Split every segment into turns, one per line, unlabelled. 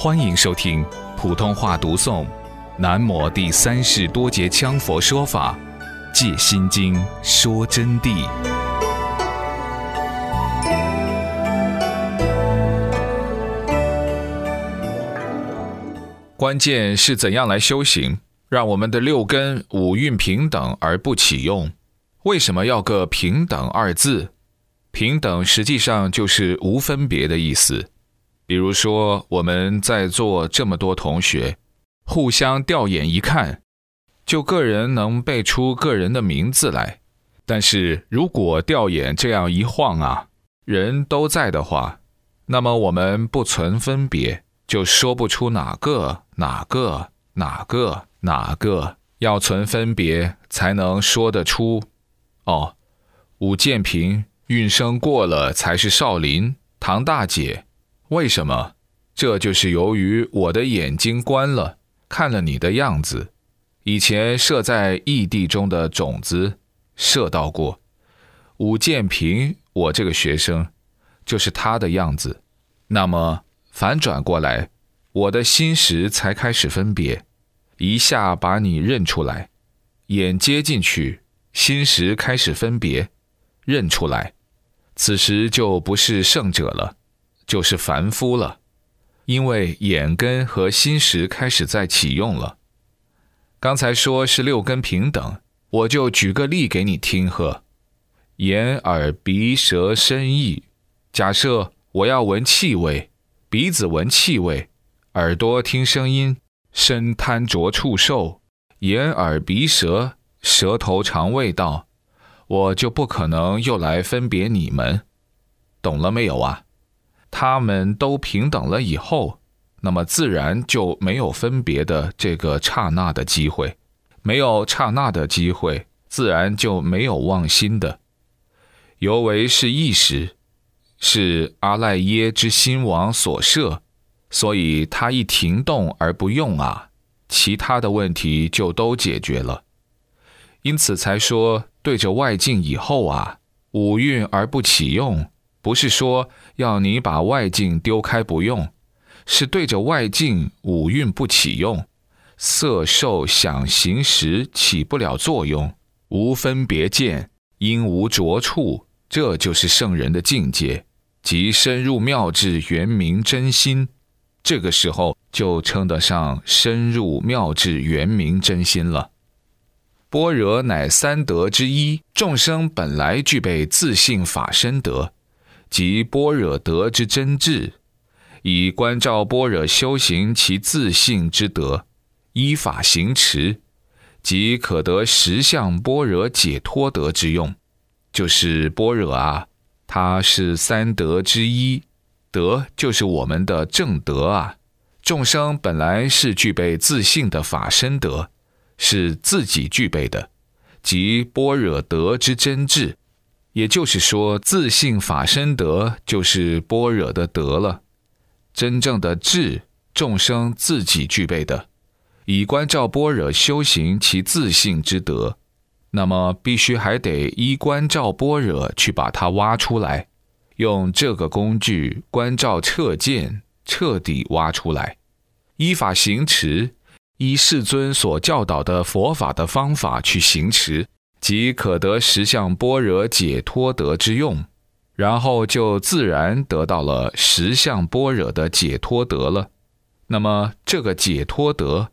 欢迎收听普通话读诵《南摩第三世多杰羌佛说法·戒心经》说真谛。关键是怎样来修行，让我们的六根五蕴平等而不起用？为什么要个平等二字？平等实际上就是无分别的意思。比如说，我们在座这么多同学，互相调眼一看，就个人能背出个人的名字来。但是如果调眼这样一晃啊，人都在的话，那么我们不存分别，就说不出哪个哪个哪个哪个要存分别才能说得出。哦，武建平运生过了才是少林唐大姐。为什么？这就是由于我的眼睛关了，看了你的样子。以前射在异地中的种子，射到过。武建平，我这个学生，就是他的样子。那么反转过来，我的心识才开始分别，一下把你认出来，眼接进去，心识开始分别，认出来，此时就不是圣者了。就是凡夫了，因为眼根和心识开始在启用了。刚才说是六根平等，我就举个例给你听呵。眼、耳、鼻、舌、身、意。假设我要闻气味，鼻子闻气味，耳朵听声音，身贪着触受，眼、耳、鼻、舌，舌头尝味道，我就不可能又来分别你们，懂了没有啊？他们都平等了以后，那么自然就没有分别的这个刹那的机会，没有刹那的机会，自然就没有妄心的。尤为是意识，是阿赖耶之心王所设，所以他一停动而不用啊，其他的问题就都解决了。因此才说对着外境以后啊，五蕴而不起用。不是说要你把外境丢开不用，是对着外境五蕴不起用，色受想行识起不了作用，无分别见，因无着处，这就是圣人的境界，即深入妙智圆明真心。这个时候就称得上深入妙智圆明真心了。般若乃三德之一，众生本来具备自性法身德。即般若德之真智，以观照般若修行其自性之德，依法行持，即可得实相般若解脱德之用。就是般若啊，它是三德之一，德就是我们的正德啊。众生本来是具备自信的法身德，是自己具备的，即般若德之真智。也就是说，自信法身德就是般若的德了。真正的智，众生自己具备的，以观照般若修行其自信之德，那么必须还得依观照般若去把它挖出来，用这个工具观照彻见，彻底挖出来，依法行持，依世尊所教导的佛法的方法去行持。即可得十相般若解脱德之用，然后就自然得到了十相般若的解脱德了。那么这个解脱德，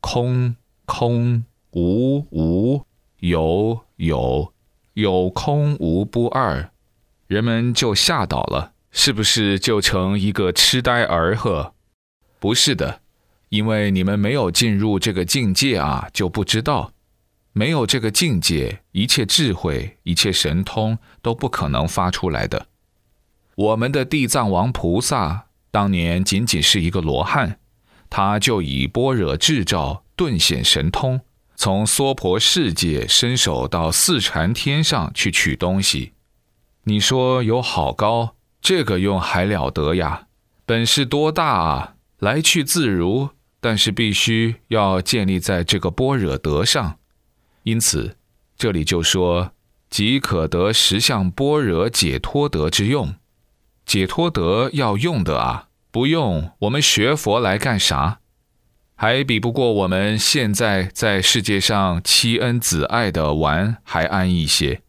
空空无无有有有空无不二，人们就吓倒了，是不是就成一个痴呆儿呵？不是的，因为你们没有进入这个境界啊，就不知道。没有这个境界，一切智慧、一切神通都不可能发出来的。我们的地藏王菩萨当年仅仅是一个罗汉，他就以般若智照顿显神通，从娑婆世界伸手到四禅天上去取东西。你说有好高，这个用还了得呀？本事多大啊！来去自如，但是必须要建立在这个般若德上。因此，这里就说，即可得十相般若解脱德之用。解脱德要用的啊，不用，我们学佛来干啥？还比不过我们现在在世界上妻恩子爱的玩还安逸些。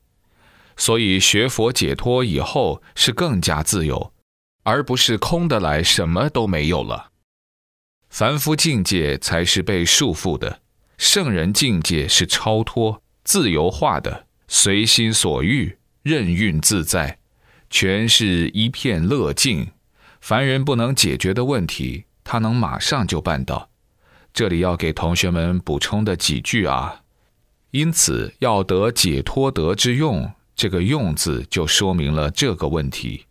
所以学佛解脱以后是更加自由，而不是空的来什么都没有了。凡夫境界才是被束缚的，圣人境界是超脱、自由化的，随心所欲、任运自在，全是一片乐境。凡人不能解决的问题，他能马上就办到。这里要给同学们补充的几句啊，因此要得解脱得之用，这个“用”字就说明了这个问题。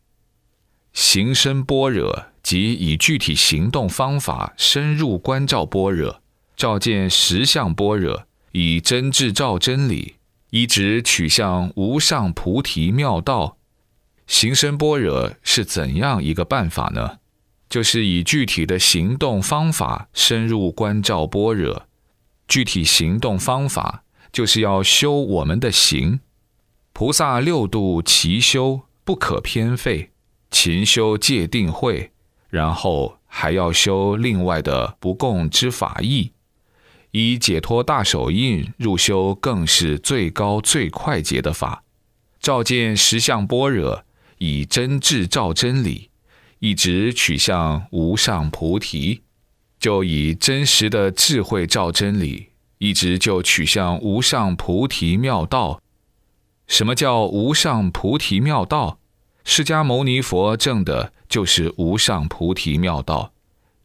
行深般若，即以具体行动方法深入关照般若，照见实相般若，以真智照真理，一直取向无上菩提妙道。行深般若是怎样一个办法呢？就是以具体的行动方法深入观照般若。具体行动方法就是要修我们的行。菩萨六度齐修，不可偏废。勤修戒定慧，然后还要修另外的不共之法义。以解脱大手印入修，更是最高最快捷的法。照见实相般若。以真智照真理，一直取向无上菩提，就以真实的智慧照真理，一直就取向无上菩提妙道。什么叫无上菩提妙道？释迦牟尼佛证的就是无上菩提妙道，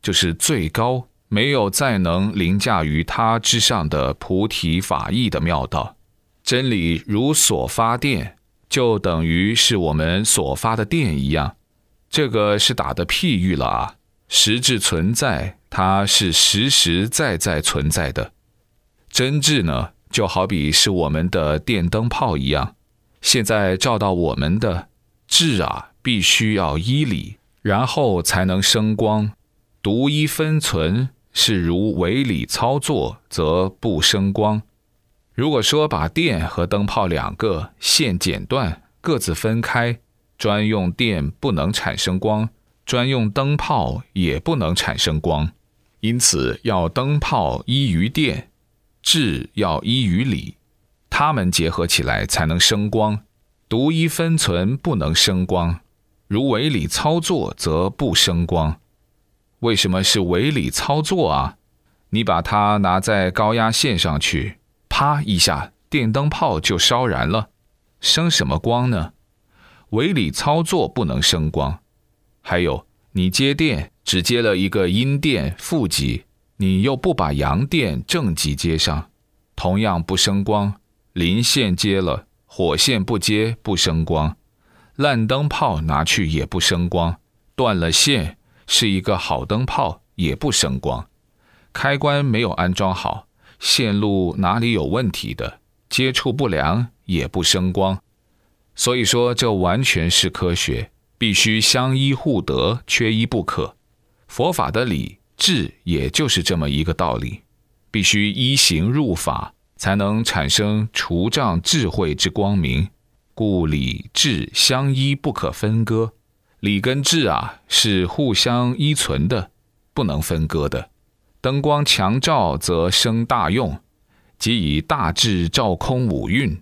就是最高，没有再能凌驾于他之上的菩提法义的妙道。真理如所发电。就等于是我们所发的电一样，这个是打的譬喻了啊。实质存在，它是实实在在存在的。真智呢，就好比是我们的电灯泡一样，现在照到我们的智啊，必须要依理，然后才能生光。独一分存是如违理操作，则不生光。如果说把电和灯泡两个线剪断，各自分开，专用电不能产生光，专用灯泡也不能产生光。因此，要灯泡依于电，智要依于理，它们结合起来才能生光。独一分存不能生光，如违理操作则不生光。为什么是违理操作啊？你把它拿在高压线上去。啪一下，电灯泡就烧燃了，生什么光呢？违理操作不能生光。还有，你接电只接了一个阴电负极，你又不把阳电正极接上，同样不生光。零线接了，火线不接不生光。烂灯泡拿去也不生光，断了线是一个好灯泡也不生光。开关没有安装好。线路哪里有问题的，接触不良也不生光，所以说这完全是科学，必须相依互得，缺一不可。佛法的理智也就是这么一个道理，必须依行入法，才能产生除障智慧之光明。故理智相依不可分割，理跟智啊是互相依存的，不能分割的。灯光强照则生大用，即以大智照空五蕴，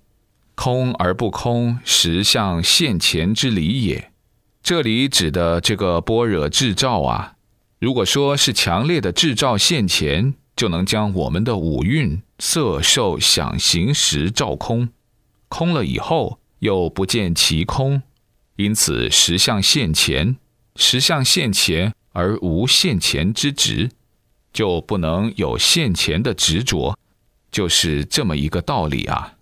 空而不空，实相现前之理也。这里指的这个般若智照啊，如果说是强烈的智照现前，就能将我们的五蕴色受想行识照空，空了以后又不见其空，因此实相现前，实相现前而无现前之执。就不能有现前的执着，就是这么一个道理啊。